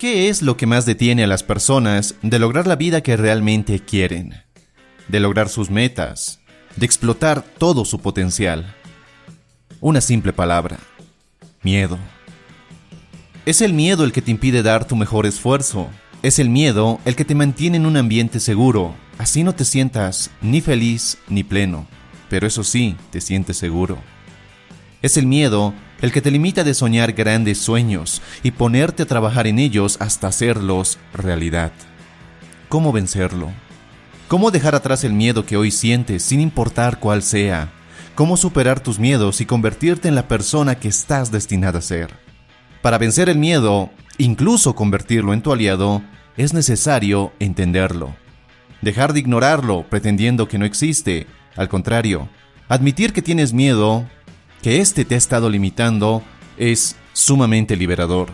¿Qué es lo que más detiene a las personas de lograr la vida que realmente quieren? De lograr sus metas, de explotar todo su potencial. Una simple palabra, miedo. Es el miedo el que te impide dar tu mejor esfuerzo. Es el miedo el que te mantiene en un ambiente seguro. Así no te sientas ni feliz ni pleno, pero eso sí, te sientes seguro. Es el miedo el que te limita de soñar grandes sueños y ponerte a trabajar en ellos hasta hacerlos realidad. ¿Cómo vencerlo? ¿Cómo dejar atrás el miedo que hoy sientes sin importar cuál sea? ¿Cómo superar tus miedos y convertirte en la persona que estás destinada a ser? Para vencer el miedo, incluso convertirlo en tu aliado, es necesario entenderlo. Dejar de ignorarlo pretendiendo que no existe. Al contrario, admitir que tienes miedo que éste te ha estado limitando es sumamente liberador.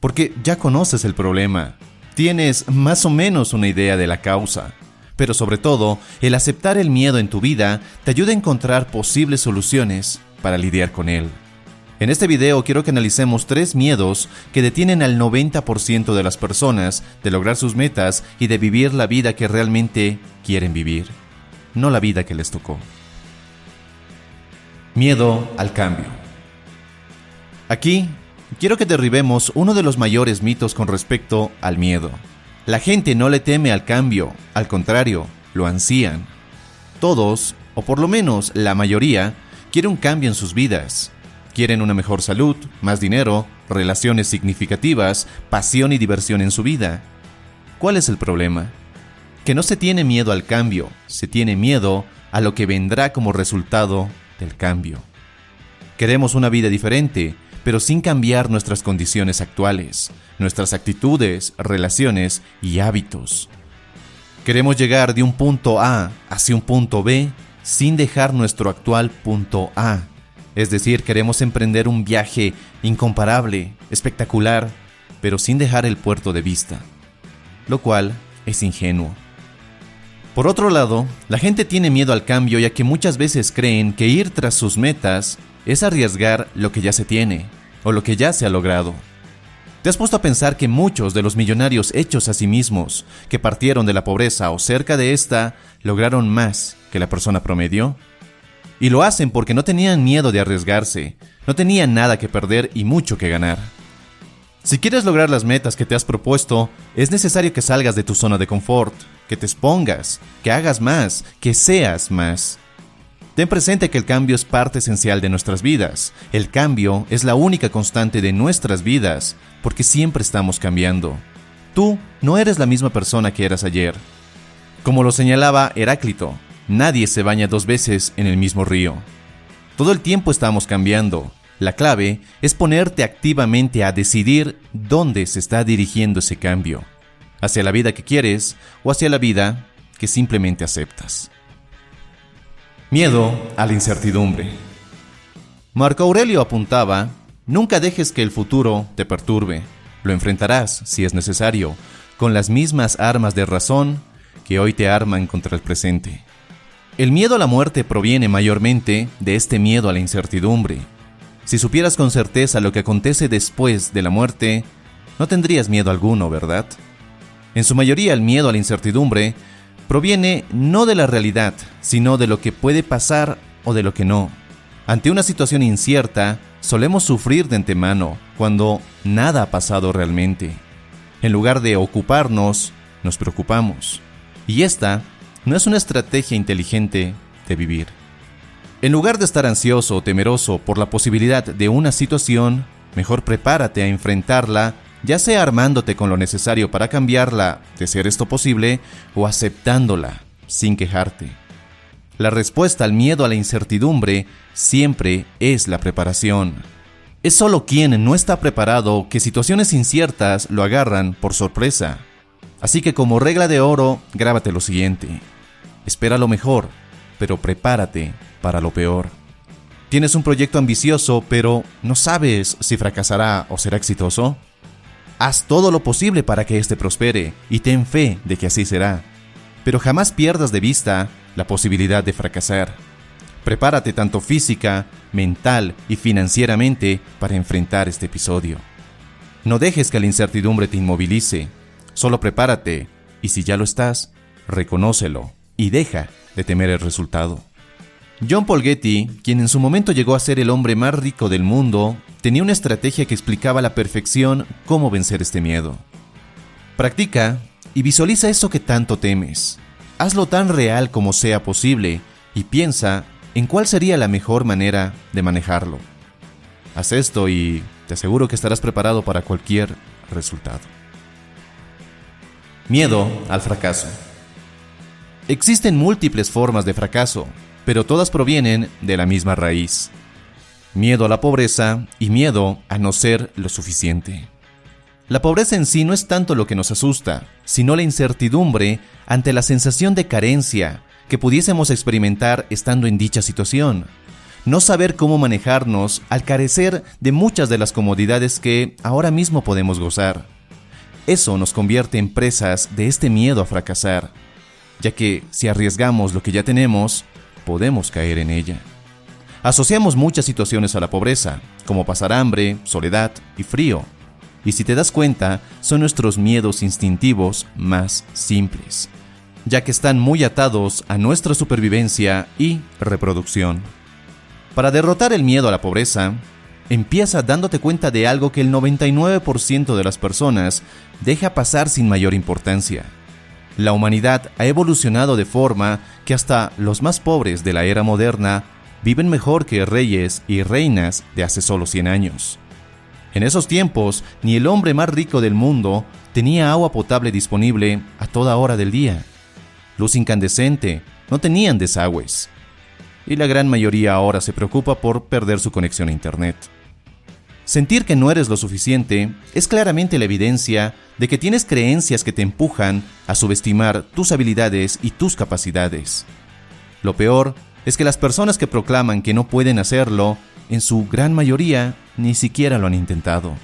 Porque ya conoces el problema, tienes más o menos una idea de la causa, pero sobre todo, el aceptar el miedo en tu vida te ayuda a encontrar posibles soluciones para lidiar con él. En este video quiero que analicemos tres miedos que detienen al 90% de las personas de lograr sus metas y de vivir la vida que realmente quieren vivir, no la vida que les tocó. Miedo al cambio. Aquí quiero que derribemos uno de los mayores mitos con respecto al miedo. La gente no le teme al cambio, al contrario, lo ansían. Todos, o por lo menos la mayoría, quieren un cambio en sus vidas. Quieren una mejor salud, más dinero, relaciones significativas, pasión y diversión en su vida. ¿Cuál es el problema? Que no se tiene miedo al cambio, se tiene miedo a lo que vendrá como resultado del cambio. Queremos una vida diferente, pero sin cambiar nuestras condiciones actuales, nuestras actitudes, relaciones y hábitos. Queremos llegar de un punto A hacia un punto B sin dejar nuestro actual punto A. Es decir, queremos emprender un viaje incomparable, espectacular, pero sin dejar el puerto de vista, lo cual es ingenuo. Por otro lado, la gente tiene miedo al cambio ya que muchas veces creen que ir tras sus metas es arriesgar lo que ya se tiene o lo que ya se ha logrado. ¿Te has puesto a pensar que muchos de los millonarios hechos a sí mismos, que partieron de la pobreza o cerca de esta, lograron más que la persona promedio? Y lo hacen porque no tenían miedo de arriesgarse, no tenían nada que perder y mucho que ganar. Si quieres lograr las metas que te has propuesto, es necesario que salgas de tu zona de confort, que te expongas, que hagas más, que seas más. Ten presente que el cambio es parte esencial de nuestras vidas. El cambio es la única constante de nuestras vidas, porque siempre estamos cambiando. Tú no eres la misma persona que eras ayer. Como lo señalaba Heráclito, nadie se baña dos veces en el mismo río. Todo el tiempo estamos cambiando. La clave es ponerte activamente a decidir dónde se está dirigiendo ese cambio hacia la vida que quieres o hacia la vida que simplemente aceptas. Miedo a la incertidumbre. Marco Aurelio apuntaba, nunca dejes que el futuro te perturbe, lo enfrentarás, si es necesario, con las mismas armas de razón que hoy te arman contra el presente. El miedo a la muerte proviene mayormente de este miedo a la incertidumbre. Si supieras con certeza lo que acontece después de la muerte, no tendrías miedo alguno, ¿verdad? En su mayoría el miedo a la incertidumbre proviene no de la realidad, sino de lo que puede pasar o de lo que no. Ante una situación incierta, solemos sufrir de antemano cuando nada ha pasado realmente. En lugar de ocuparnos, nos preocupamos. Y esta no es una estrategia inteligente de vivir. En lugar de estar ansioso o temeroso por la posibilidad de una situación, mejor prepárate a enfrentarla ya sea armándote con lo necesario para cambiarla, de ser esto posible, o aceptándola, sin quejarte. La respuesta al miedo a la incertidumbre siempre es la preparación. Es solo quien no está preparado que situaciones inciertas lo agarran por sorpresa. Así que como regla de oro, grábate lo siguiente. Espera lo mejor, pero prepárate para lo peor. Tienes un proyecto ambicioso, pero no sabes si fracasará o será exitoso. Haz todo lo posible para que éste prospere y ten fe de que así será. Pero jamás pierdas de vista la posibilidad de fracasar. Prepárate tanto física, mental y financieramente para enfrentar este episodio. No dejes que la incertidumbre te inmovilice. Solo prepárate y si ya lo estás, reconócelo y deja de temer el resultado. John Paul Getty, quien en su momento llegó a ser el hombre más rico del mundo, tenía una estrategia que explicaba a la perfección cómo vencer este miedo. Practica y visualiza eso que tanto temes. Hazlo tan real como sea posible y piensa en cuál sería la mejor manera de manejarlo. Haz esto y te aseguro que estarás preparado para cualquier resultado. Miedo al fracaso. Existen múltiples formas de fracaso, pero todas provienen de la misma raíz. Miedo a la pobreza y miedo a no ser lo suficiente. La pobreza en sí no es tanto lo que nos asusta, sino la incertidumbre ante la sensación de carencia que pudiésemos experimentar estando en dicha situación. No saber cómo manejarnos al carecer de muchas de las comodidades que ahora mismo podemos gozar. Eso nos convierte en presas de este miedo a fracasar, ya que si arriesgamos lo que ya tenemos, podemos caer en ella. Asociamos muchas situaciones a la pobreza, como pasar hambre, soledad y frío. Y si te das cuenta, son nuestros miedos instintivos más simples, ya que están muy atados a nuestra supervivencia y reproducción. Para derrotar el miedo a la pobreza, empieza dándote cuenta de algo que el 99% de las personas deja pasar sin mayor importancia la humanidad ha evolucionado de forma que hasta los más pobres de la era moderna viven mejor que reyes y reinas de hace solo 100 años. En esos tiempos, ni el hombre más rico del mundo tenía agua potable disponible a toda hora del día. Luz incandescente, no tenían desagües. Y la gran mayoría ahora se preocupa por perder su conexión a Internet. Sentir que no eres lo suficiente es claramente la evidencia de que tienes creencias que te empujan a subestimar tus habilidades y tus capacidades. Lo peor es que las personas que proclaman que no pueden hacerlo, en su gran mayoría, ni siquiera lo han intentado.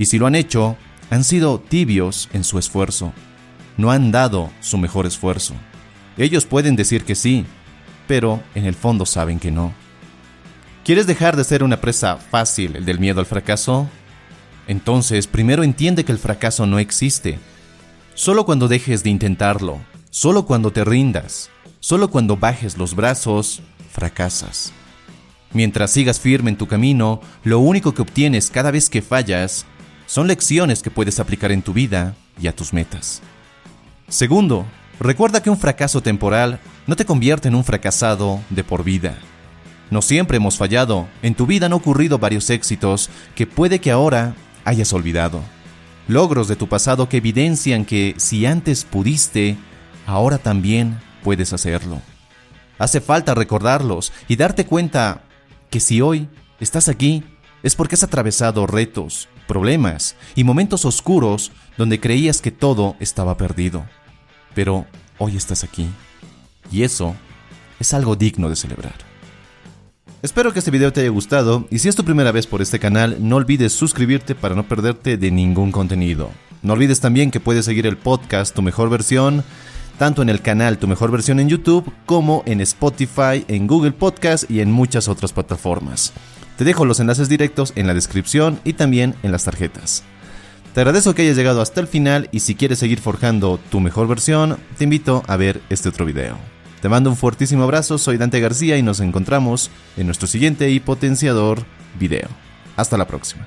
Y si lo han hecho, han sido tibios en su esfuerzo. No han dado su mejor esfuerzo. Ellos pueden decir que sí, pero en el fondo saben que no. ¿Quieres dejar de ser una presa fácil del miedo al fracaso? Entonces, primero entiende que el fracaso no existe. Solo cuando dejes de intentarlo, solo cuando te rindas, solo cuando bajes los brazos, fracasas. Mientras sigas firme en tu camino, lo único que obtienes cada vez que fallas son lecciones que puedes aplicar en tu vida y a tus metas. Segundo, recuerda que un fracaso temporal no te convierte en un fracasado de por vida. No siempre hemos fallado. En tu vida han ocurrido varios éxitos que puede que ahora hayas olvidado. Logros de tu pasado que evidencian que si antes pudiste, ahora también puedes hacerlo. Hace falta recordarlos y darte cuenta que si hoy estás aquí es porque has atravesado retos, problemas y momentos oscuros donde creías que todo estaba perdido. Pero hoy estás aquí. Y eso es algo digno de celebrar. Espero que este video te haya gustado y si es tu primera vez por este canal no olvides suscribirte para no perderte de ningún contenido. No olvides también que puedes seguir el podcast Tu Mejor Versión tanto en el canal Tu Mejor Versión en YouTube como en Spotify, en Google Podcast y en muchas otras plataformas. Te dejo los enlaces directos en la descripción y también en las tarjetas. Te agradezco que hayas llegado hasta el final y si quieres seguir forjando tu mejor versión, te invito a ver este otro video. Te mando un fuertísimo abrazo, soy Dante García y nos encontramos en nuestro siguiente y potenciador video. Hasta la próxima.